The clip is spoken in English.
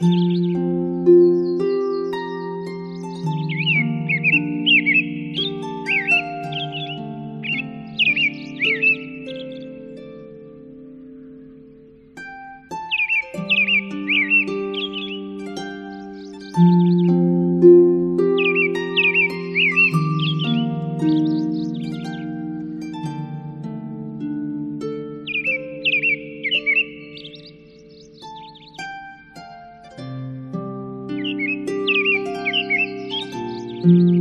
Música Mm-hmm.